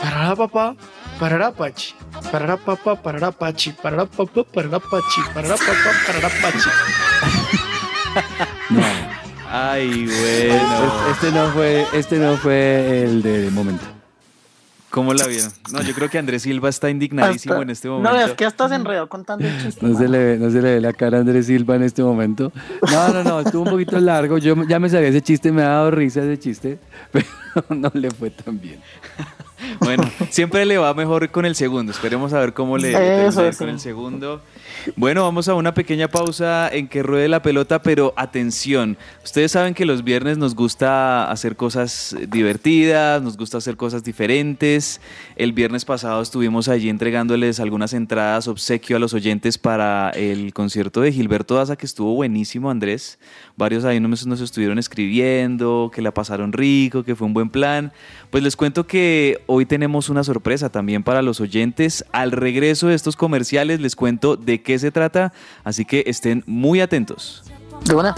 Parará papá, parará Pachi. Parará papá, parará Pachi. Parará papá, parará Pachi. Parará papá, parará Pachi. Ay, bueno. Este no fue, este no fue el de momento. ¿Cómo la vieron? No, yo creo que Andrés Silva está indignadísimo Hasta- en este momento. No, es que hasta se enredó contando el chiste. No se, le ve, no se le ve la cara a Andrés Silva en este momento. No, no, no, estuvo un poquito largo. Yo ya me sabía ese chiste, me ha dado risa ese chiste, pero no le fue tan bien. Bueno, siempre le va mejor con el segundo. Esperemos a ver cómo le, Eso, sí. con el segundo. Bueno, vamos a una pequeña pausa en que ruede la pelota, pero atención. Ustedes saben que los viernes nos gusta hacer cosas divertidas, nos gusta hacer cosas diferentes. El viernes pasado estuvimos allí entregándoles algunas entradas obsequio a los oyentes para el concierto de Gilberto Daza, que estuvo buenísimo, Andrés. Varios ahí nos, nos estuvieron escribiendo, que la pasaron rico, que fue un buen plan. Pues les cuento que hoy tenemos una sorpresa también para los oyentes. Al regreso de estos comerciales les cuento de qué se trata, así que estén muy atentos. De una.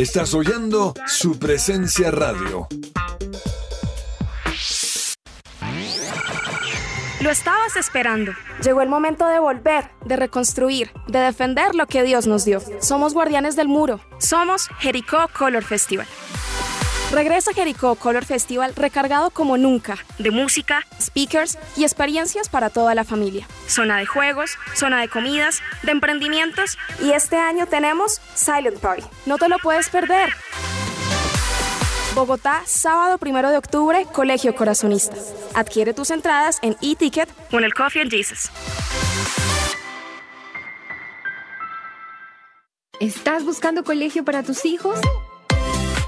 Estás oyendo su presencia radio. Lo estabas esperando. Llegó el momento de volver, de reconstruir, de defender lo que Dios nos dio. Somos guardianes del muro. Somos Jericó Color Festival. Regresa Jericó Color Festival recargado como nunca de música, speakers y experiencias para toda la familia. Zona de juegos, zona de comidas, de emprendimientos y este año tenemos Silent Party. No te lo puedes perder. Bogotá, sábado primero de octubre, Colegio Corazonista. Adquiere tus entradas en e-ticket con el Coffee and Jesus. ¿Estás buscando colegio para tus hijos?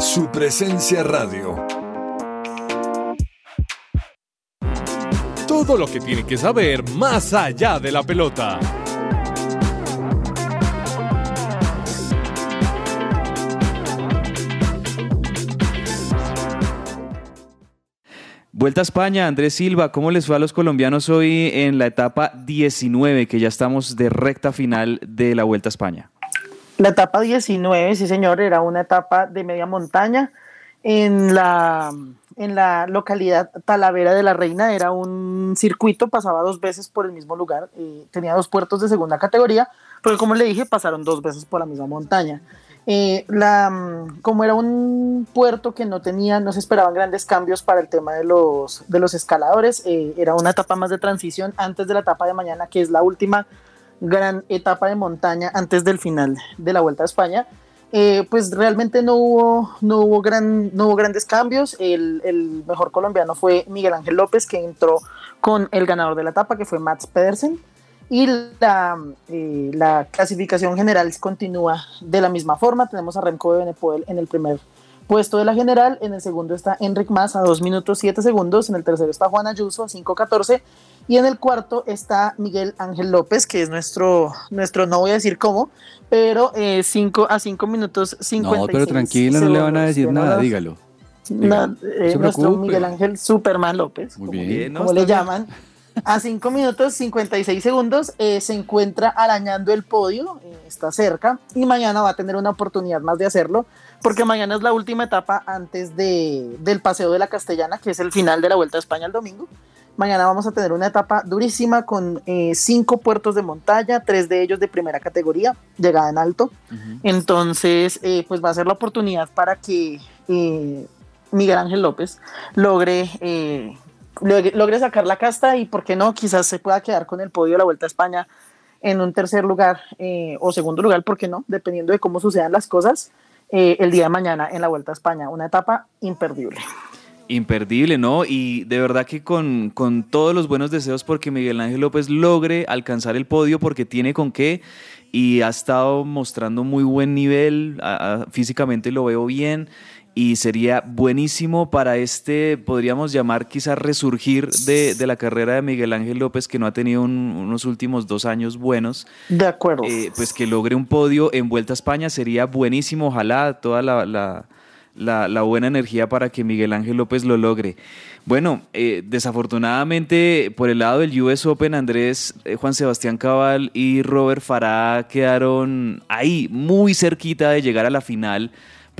Su presencia radio. Todo lo que tiene que saber más allá de la pelota. Vuelta a España, Andrés Silva, ¿cómo les fue a los colombianos hoy en la etapa 19, que ya estamos de recta final de la Vuelta a España? La etapa 19, sí señor, era una etapa de media montaña en la, en la localidad Talavera de la Reina. Era un circuito, pasaba dos veces por el mismo lugar, eh, tenía dos puertos de segunda categoría, pero como le dije, pasaron dos veces por la misma montaña. Eh, la, como era un puerto que no tenía, no se esperaban grandes cambios para el tema de los, de los escaladores, eh, era una etapa más de transición antes de la etapa de mañana, que es la última gran etapa de montaña antes del final de la Vuelta a España. Eh, pues realmente no hubo, no hubo, gran, no hubo grandes cambios. El, mejor colombiano fue Miguel Ángel López, que entró con el ganador de la etapa, que fue Mats Pedersen. Y la, eh, la clasificación general continúa de la misma forma. Tenemos a Remco de Benepoel en el primer puesto de la general. En el segundo está Enric Mas a 2 minutos 7 segundos. En el tercero está Juan Ayuso a 5.14. Y en el cuarto está Miguel Ángel López, que es nuestro, nuestro no voy a decir cómo, pero eh, cinco, a 5 minutos 56 No, pero tranquilo, no le van a decir nada, dígalo. Na- eh, No nuestro preocupe. Miguel Ángel Superman López, Muy como, bien. como le llaman, a 5 minutos 56 segundos eh, se encuentra arañando el podio, eh, está cerca y mañana va a tener una oportunidad más de hacerlo, porque mañana es la última etapa antes de, del paseo de la Castellana, que es el final de la Vuelta a España el domingo. Mañana vamos a tener una etapa durísima con eh, cinco puertos de montaña, tres de ellos de primera categoría, llegada en alto. Entonces, eh, pues va a ser la oportunidad para que eh, Miguel Ángel López logre, eh, logre, logre sacar la casta y, ¿por qué no? Quizás se pueda quedar con el podio de la Vuelta a España en un tercer lugar eh, o segundo lugar, ¿por qué no? Dependiendo de cómo sucedan las cosas eh, el día de mañana en la Vuelta a España. Una etapa imperdible. Imperdible, ¿no? Y de verdad que con, con todos los buenos deseos porque Miguel Ángel López logre alcanzar el podio porque tiene con qué y ha estado mostrando muy buen nivel, físicamente lo veo bien y sería buenísimo para este, podríamos llamar quizás resurgir de, de la carrera de Miguel Ángel López que no ha tenido un- unos últimos dos años buenos. De acuerdo. Eh, pues que logre un podio en Vuelta a España sería buenísimo, ojalá toda la, la- la- la buena energía para que Miguel Ángel López lo logre. Bueno, eh, desafortunadamente por el lado del US Open, Andrés, eh, Juan Sebastián Cabal y Robert Farah quedaron ahí, muy cerquita de llegar a la final.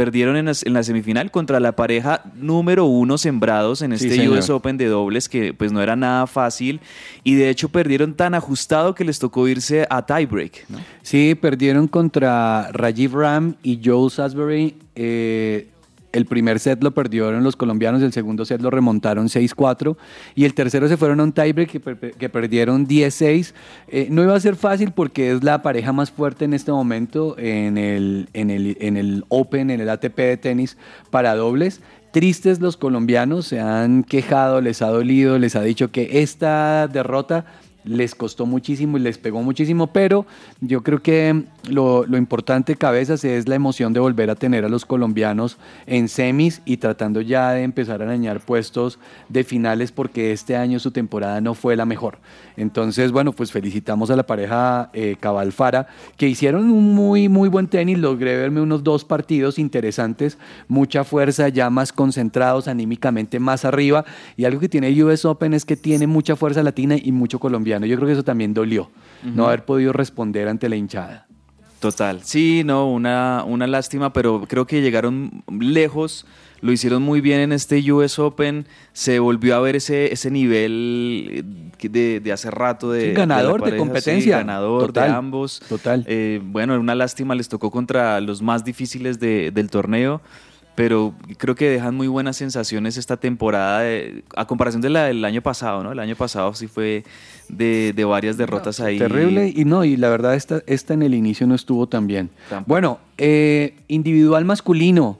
Perdieron en, las- en la semifinal contra la pareja número uno sembrados en este. US Open de dobles, que pues no era nada fácil. Y de hecho perdieron tan ajustado que les tocó irse a tiebreak. ¿no? Sí, perdieron contra Rajiv Ram y Joe Salisbury. Eh, el primer set lo perdieron los colombianos, el segundo set lo remontaron 6-4 y el tercero se fueron a un tiebreak que, per- que perdieron 10-6. Eh, no iba a ser fácil porque es la pareja más fuerte en este momento en el, en el, en el Open, en el ATP de tenis para dobles. Tristes los colombianos, se han quejado, les ha dolido, les ha dicho que esta derrota les costó muchísimo y les pegó muchísimo, pero yo creo que lo, importante, cabezas, es la emoción de volver a tener a los colombianos en semis y tratando ya de empezar a arañar puestos de finales porque este año su temporada no fue la mejor. Entonces, bueno, pues felicitamos a la pareja eh, que hicieron un muy, muy buen tenis. Logré verme unos dos partidos interesantes, mucha fuerza, ya más concentrados, anímicamente más arriba. Y algo que tiene US Open es que tiene mucha fuerza latina y mucho colombiano. Yo creo que eso también dolió, no haber podido responder ante la hinchada. Total, sí, no, una, una lástima, pero creo que llegaron lejos, lo hicieron muy bien en este US Open, se volvió a ver ese, ese nivel eh, de, de hace rato de, Sí, ganador de pareja, competencia. ganador Total, de ambos. Total. Eh, bueno, una lástima, les tocó contra los más difíciles de- del torneo, pero creo que dejan muy buenas sensaciones esta temporada, de- a comparación de la del año pasado, ¿no? El año pasado sí fue de, de varias derrotas ahí. Terrible y no, y la verdad esta, esta en el inicio no estuvo tan bien. Tampoco. Bueno, eh, individual masculino,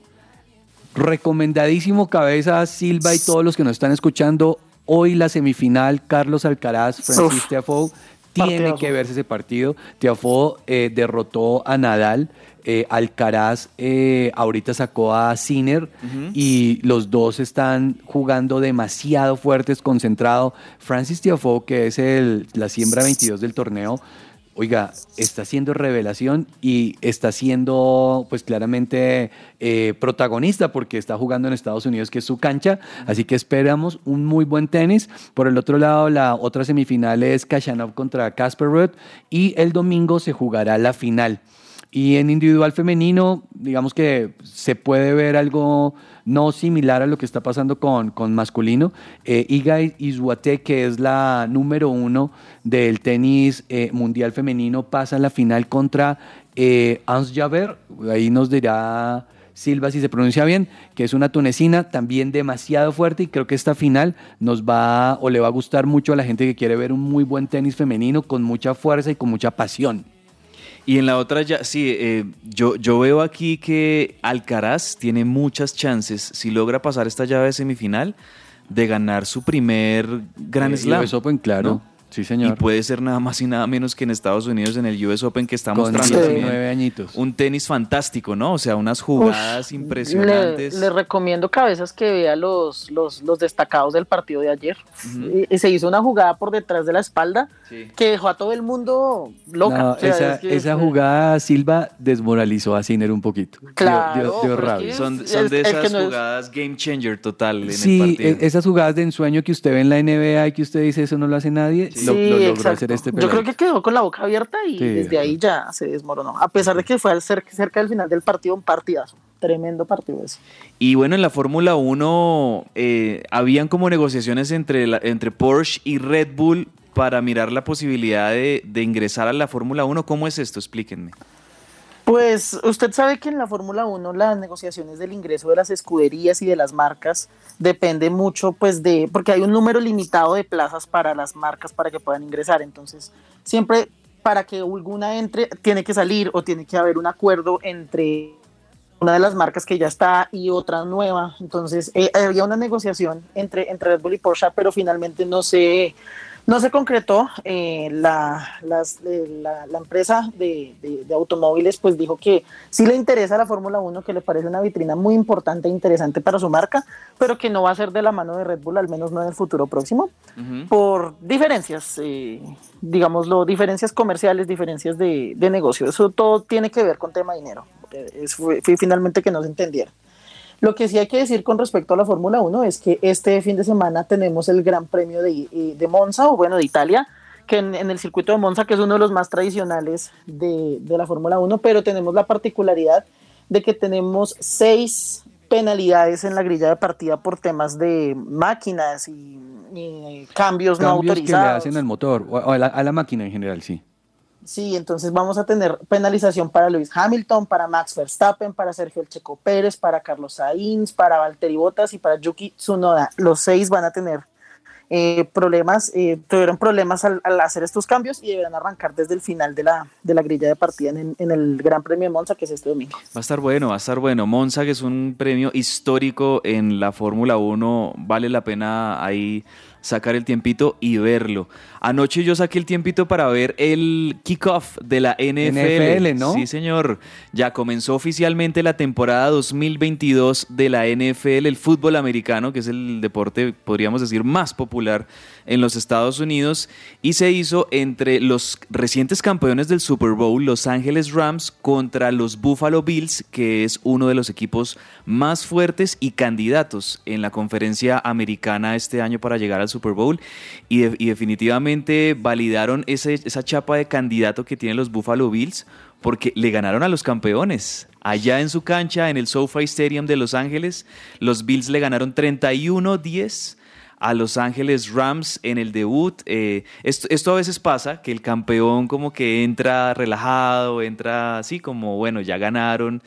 recomendadísimo cabeza Silva y todos los que nos están escuchando. Hoy la semifinal, Carlos Alcaraz, Francis Tiafoe, tiene partidazo. que verse ese partido. Tiafoe eh, derrotó a Nadal. eh, Alcaraz eh, ahorita sacó a Sinner y los dos están jugando demasiado fuertes, concentrado. Francis Tiafoe, que es el, la siembra 22 del torneo, oiga, está siendo revelación y está siendo, pues claramente, eh, protagonista porque está jugando en Estados Unidos, que es su cancha. Así que esperamos un muy buen tenis. Por el otro lado, la otra semifinal es Kashanov contra Casper Ruud y el domingo se jugará la final. Y en individual femenino, digamos que se puede ver algo no similar a lo que está pasando con, con masculino. Eh, Iga Izuate, que es la número uno del tenis eh, mundial femenino, pasa a la final contra eh, Ans Jaber. Ahí nos dirá Silva, si se pronuncia bien, que es una tunecina también demasiado fuerte y creo que esta final nos va o le va a gustar mucho a la gente que quiere ver un muy buen tenis femenino con mucha fuerza y con mucha pasión. Y en la otra, ya, sí, eh, yo, yo veo aquí que Alcaraz tiene muchas chances, si logra pasar esta llave de semifinal, de ganar su primer Gran Eh, Slam. US Open, claro. ¿no? Sí, señor. Y puede ser nada más y nada menos que en Estados Unidos en el US Open que está Con mostrando 19 también añitos. un tenis fantástico, ¿no? O sea, unas jugadas Le, impresionantes. le recomiendo cabezas que vea los, los, los destacados del partido de ayer. Y- y se hizo una jugada por detrás de la espalda que dejó a todo el mundo loca. No, O sea, esa, es que- esa jugada Silva desmoralizó a Sinner un poquito. Claro, dio, dio rabia. Son, de el que esas es- jugadas game changer total en el Sí, partido. e- esas jugadas de ensueño que usted ve en la NBA y que usted dice eso no lo hace nadie, lo, Sí, lo logró exacto. hacer este Yo creo que quedó con la boca abierta y Sí, desde ahí ya se desmoronó. A pesar de que fue al cer- cerca del final del partido, un partidazo. Tremendo partido ese. Y bueno, en la Fórmula 1 eh, habían como negociaciones entre, la- entre Porsche y Red Bull para mirar la posibilidad de, de ingresar a la Fórmula 1. ¿Cómo es esto? Explíquenme. Pues usted sabe que en la Fórmula 1 las negociaciones del ingreso de las escuderías y de las marcas depende mucho pues de porque hay un número limitado de plazas para las marcas para que puedan ingresar, entonces siempre para que alguna entre tiene que salir o tiene que haber un acuerdo entre una de las marcas que ya está y otra nueva, entonces eh, había una negociación entre entre Red Bull y Porsche, pero finalmente no se no se concretó. eh, la, las- eh, la, la empresa de, de- de automóviles pues dijo que sí le interesa la Fórmula 1, que le parece una vitrina muy importante e interesante para su marca, pero que no va a ser de la mano de Red Bull, al menos no en el futuro próximo, por diferencias, eh, digámoslo, diferencias comerciales, diferencias de, de negocio. Eso todo tiene que ver con tema de dinero. Eh, es- fue, fue finalmente que no se entendiera. Lo que sí hay que decir con respecto a la Fórmula 1 es que este fin de semana tenemos el Gran Premio de, eh, de Monza, o bueno, de Italia, que en, en el circuito de Monza, que es uno de los más tradicionales de, de la Fórmula 1, pero tenemos la particularidad de que tenemos seis penalidades en la grilla de partida por temas de máquinas y, y cambios, no Cambios que le autorizados. hacen al motor o o a la, a la máquina en general, sí. Sí, entonces vamos a tener penalización para Lewis Hamilton, para Max Verstappen, para Sergio El Checo Pérez, para Carlos Sainz, para Valtteri Bottas y para Yuki Tsunoda. Los seis van a tener eh, problemas, eh, tuvieron problemas al, hacer estos cambios y deberán arrancar desde el final de la, de la grilla de partida en, en el Gran Premio de Monza, que es este domingo. Va a estar bueno, va a estar bueno. Monza, que es un premio histórico en la Fórmula 1, vale la pena ahí sacar el tiempito y verlo. Anoche yo saqué el tiempito para ver el kickoff de la NFL. NFL, ¿no? Sí, señor. Ya comenzó oficialmente la temporada 2022 de la NFL, el fútbol americano, que es el deporte, podríamos decir, más popular en los Estados Unidos, y se hizo entre los recientes campeones del Super Bowl, Los Ángeles Rams, contra los Buffalo Bills, que es uno de los equipos más fuertes y candidatos en la conferencia americana este año para llegar al Super Bowl. Y, de- y definitivamente validaron ese- esa chapa de candidato que tienen los Buffalo Bills porque le ganaron a los campeones. Allá en su cancha, en el SoFi Stadium de Los Ángeles, los Bills le ganaron 31-10 a Los Ángeles Rams en el debut. Eh, esto, esto a veces pasa, que el campeón como que entra relajado, entra así como, bueno, ya ganaron,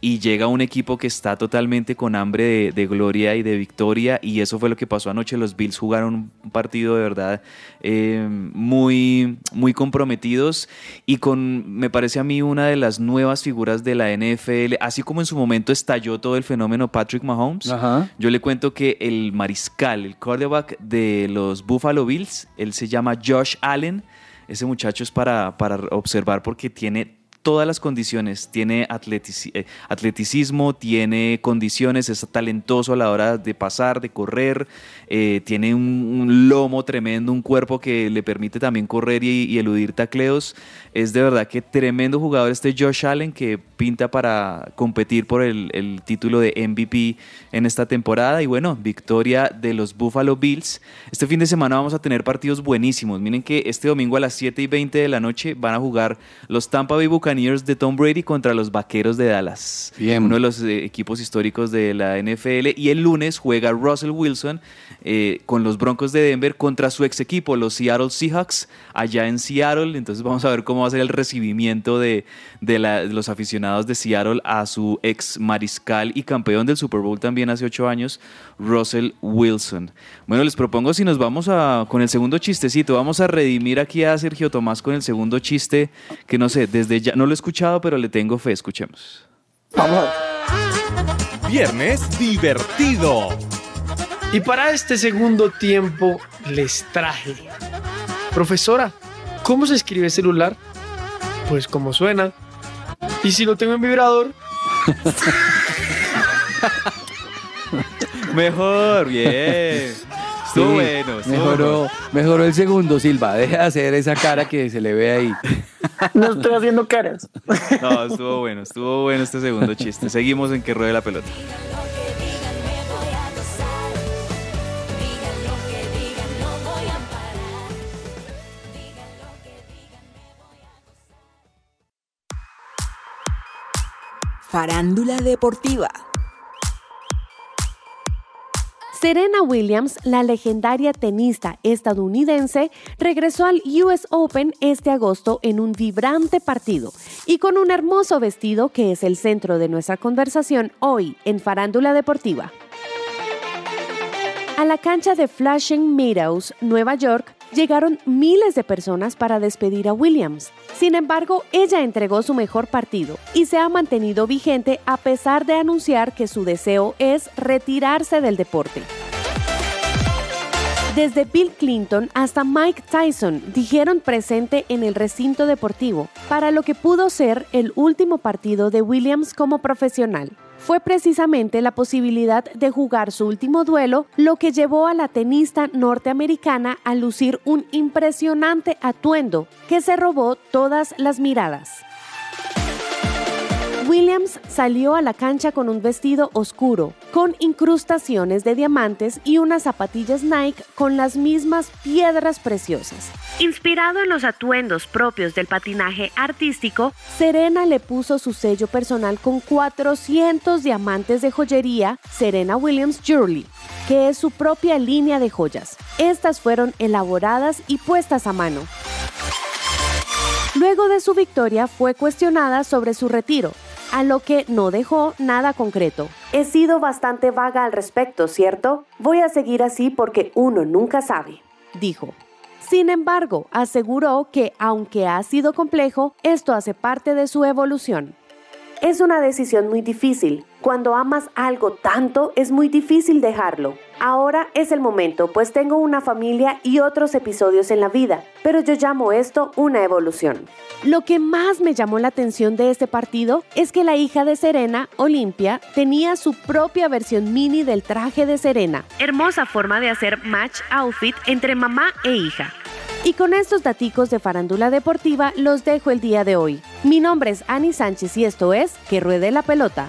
y llega un equipo que está totalmente con hambre de, de gloria y de victoria, y eso fue lo que pasó anoche. Los Bills jugaron un partido de verdad eh, muy, muy comprometidos y con, me parece a mí, una de las nuevas figuras de la NFL, así como en su momento estalló todo el fenómeno Patrick Mahomes. Ajá. Yo le cuento que el mariscal, el quarterback de los Buffalo Bills, él se llama Josh Allen. Ese muchacho es para, para observar porque tiene todas las condiciones. Tiene atletici- eh, atleticismo, tiene condiciones, es talentoso a la hora de pasar, de correr, eh, tiene un, un lomo tremendo, un cuerpo que le permite también correr y, y eludir tacleos. Es de verdad que tremendo jugador este Josh Allen que pinta para competir por el, el título de MVP en esta temporada. Y bueno, victoria de los Buffalo Bills. Este fin de semana vamos a tener partidos buenísimos. Miren que este domingo a las 7 y 20 de la noche van a jugar los Tampa Bay Buccaneers de Tom Brady contra los Vaqueros de Dallas. Bien. Uno de los eh, equipos históricos de la NFL. Y el lunes juega Russell Wilson eh, con los Broncos de Denver contra su ex equipo, los Seattle Seahawks, allá en Seattle. Entonces vamos a ver cómo va a ser el recibimiento de, de la- de los aficionados de Seattle a su ex mariscal y campeón del Super Bowl también hace ocho años, Russell Wilson. Bueno, les propongo si nos vamos a, con el segundo chistecito, vamos a redimir aquí a Sergio Tomás con el segundo chiste, que no sé, desde ya, no lo he escuchado, pero le tengo fe, escuchemos. Vamos Viernes divertido. Y para este segundo tiempo les traje profesora, ¿cómo se escribe celular? Pues como suena. ¿Y si lo tengo en vibrador? Mejor, bien. Estuvo bueno, estuvo mejoró, bueno. mejoró el segundo, Silva. Deja de hacer esa cara que se le ve ahí. No estoy haciendo caras. No, estuvo bueno, estuvo bueno este segundo chiste. Seguimos en que ruede la pelota. Farándula deportiva. Serena Williams, la legendaria tenista estadounidense, regresó al US Open este agosto en un vibrante partido y con un hermoso vestido que es el centro de nuestra conversación hoy en Farándula Deportiva. A la cancha de Flushing Meadows, Nueva York, llegaron miles de personas para despedir a Williams. Sin embargo, ella entregó su mejor partido y se ha mantenido vigente a pesar de anunciar que su deseo es retirarse del deporte. Desde Bill Clinton hasta Mike Tyson dijeron presente en el recinto deportivo para lo que pudo ser el último partido de Williams como profesional. Fue precisamente la posibilidad de jugar su último duelo lo que llevó a la tenista norteamericana a lucir un impresionante atuendo que se robó todas las miradas. Williams salió a la cancha con un vestido oscuro, con incrustaciones de diamantes y unas zapatillas Nike con las mismas piedras preciosas. Inspirado en los atuendos propios del patinaje artístico, Serena le puso su sello personal con 400 diamantes de joyería Serena Williams Jewelry, que es su propia línea de joyas. Estas fueron elaboradas y puestas a mano. Luego de su victoria fue cuestionada sobre su retiro, a lo que no dejó nada concreto. He sido bastante vaga al respecto, ¿cierto? Voy a seguir así porque uno nunca sabe, dijo. Sin embargo, aseguró que, aunque ha sido complejo, esto hace parte de su evolución. Es una decisión muy difícil. Cuando amas algo tanto, es muy difícil dejarlo. Ahora es el momento, pues tengo una familia y otros episodios en la vida, pero yo llamo esto una evolución. Lo que más me llamó la atención de este partido es que la hija de Serena, Olimpia, tenía su propia versión mini del traje de Serena. Hermosa forma de hacer match outfit entre mamá e hija. Y con estos daticos de farándula deportiva los dejo el día de hoy. Mi nombre es Ani Sánchez y esto es Que Ruede la Pelota.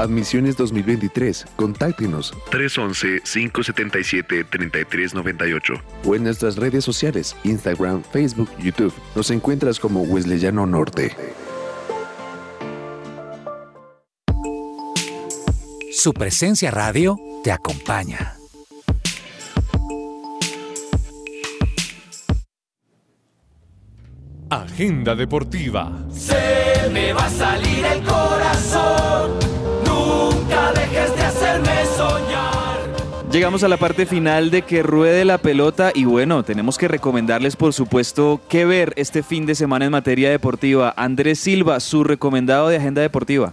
Admisiones 2023. Contáctenos 311-577-3398 o en nuestras redes sociales, Instagram, Facebook, YouTube. Nos encuentras como Wesleyano Norte. Su presencia radio te acompaña. Agenda deportiva. Se me va a salir el corazón. Llegamos a la parte final de que ruede la pelota y bueno, tenemos que recomendarles por supuesto qué ver este fin de semana en materia deportiva. Andrés Silva, su recomendado de agenda deportiva.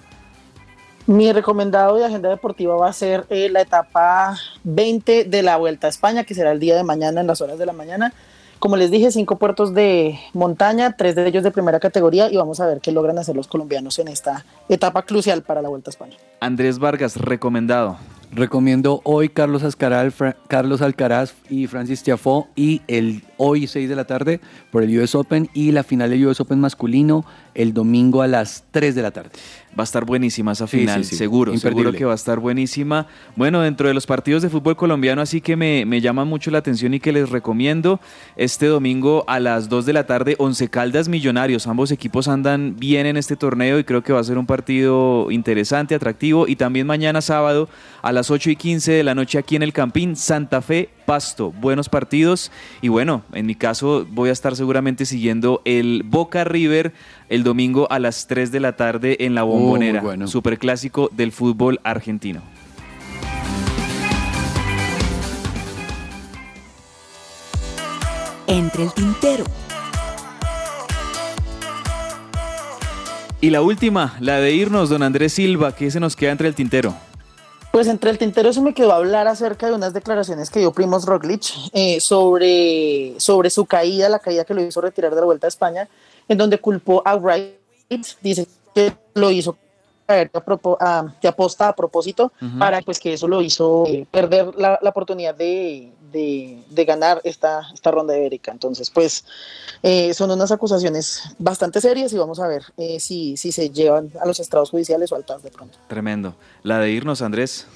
Mi recomendado de agenda deportiva va a ser eh, la etapa 20 de la Vuelta a España, que será el día de mañana en las horas de la mañana. Como les dije, cinco puertos de montaña, tres de ellos de primera categoría y vamos a ver qué logran hacer los colombianos en esta etapa crucial para la Vuelta a España. Andrés Vargas, recomendado. Recomiendo hoy Carlos, Ascaral, Carlos Alcaraz y Francis Tiafoe y el hoy 6 de la tarde por el US Open y la final del US Open masculino el domingo a las 3 de la tarde. Va a estar buenísima esa Sí, final, sí, sí. seguro, Imperdible. seguro que va a estar buenísima. Bueno, dentro de los partidos de fútbol colombiano, así que me, me llama mucho la atención y que les recomiendo, este domingo a las 2 de la tarde, Once Caldas Millonarios. Ambos equipos andan bien en este torneo y creo que va a ser un partido interesante, atractivo. Y también mañana sábado a las 8 y 15 de la noche aquí en el Campín, Santa Fe, Pasto. Buenos partidos. Y bueno, en mi caso voy a estar seguramente siguiendo el Boca River el domingo a las 3 de la tarde en la Oh, muy bombonera. bueno. Superclásico del fútbol argentino. Entre el tintero. Y la última, la de irnos, don Andrés Silva, que se nos queda entre el tintero. Pues entre el tintero se me quedó hablar acerca de unas declaraciones que dio Primos Roglic eh, sobre, sobre su caída, la caída que lo hizo retirar de la Vuelta a España, en donde culpó a Wright, dice que lo hizo caer a propo- a- de aposta a propósito Ujú. para pues que eso lo hizo eh, perder la, la oportunidad de, de- de ganar esta, esta ronda de Bérica. Entonces, pues eh, son unas acusaciones bastante serias y vamos a ver eh, si, si se llevan a los estrados judiciales o al de pronto. Tremendo. La de irnos, Andrés.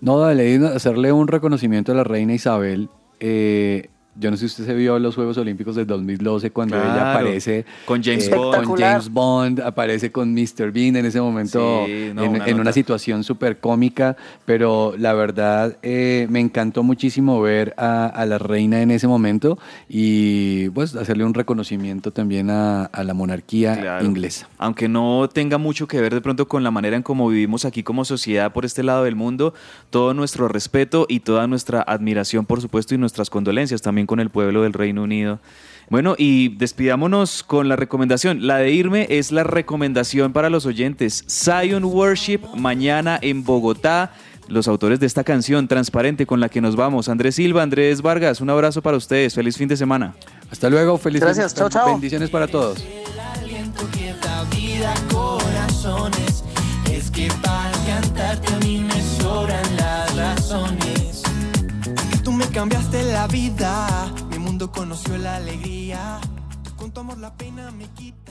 No, dale, hacerle un reconocimiento a la reina Isabel. Eh, yo no sé si usted se vio los Juegos Olímpicos del 2012 cuando ella aparece con James eh, Bond. con James Bond, aparece con Mr. Bean en ese momento Sí, no, en, una en una nota. situación súper cómica, pero la verdad eh, me encantó muchísimo ver a, a la reina en ese momento y pues hacerle un reconocimiento también a, a la monarquía Claro. inglesa. Aunque no tenga mucho que ver de pronto con la manera en cómo vivimos aquí como sociedad por este lado del mundo, todo nuestro respeto y toda nuestra admiración, por supuesto, y nuestras condolencias también con el pueblo del Reino Unido. Bueno, y despidámonos con la recomendación. La de irme es la recomendación para los oyentes. Zion Worship mañana en Bogotá. Los autores de esta canción transparente con la que nos vamos. Andrés Silva, Andrés Vargas, un abrazo para ustedes. Feliz fin de semana. Hasta luego, feliz Gracias, chao, chao. bendiciones para todos. Es que para cantarte a mí me sobran las razones. Cambiaste la vida, mi mundo conoció la alegría. Con tu amor la pena me quita.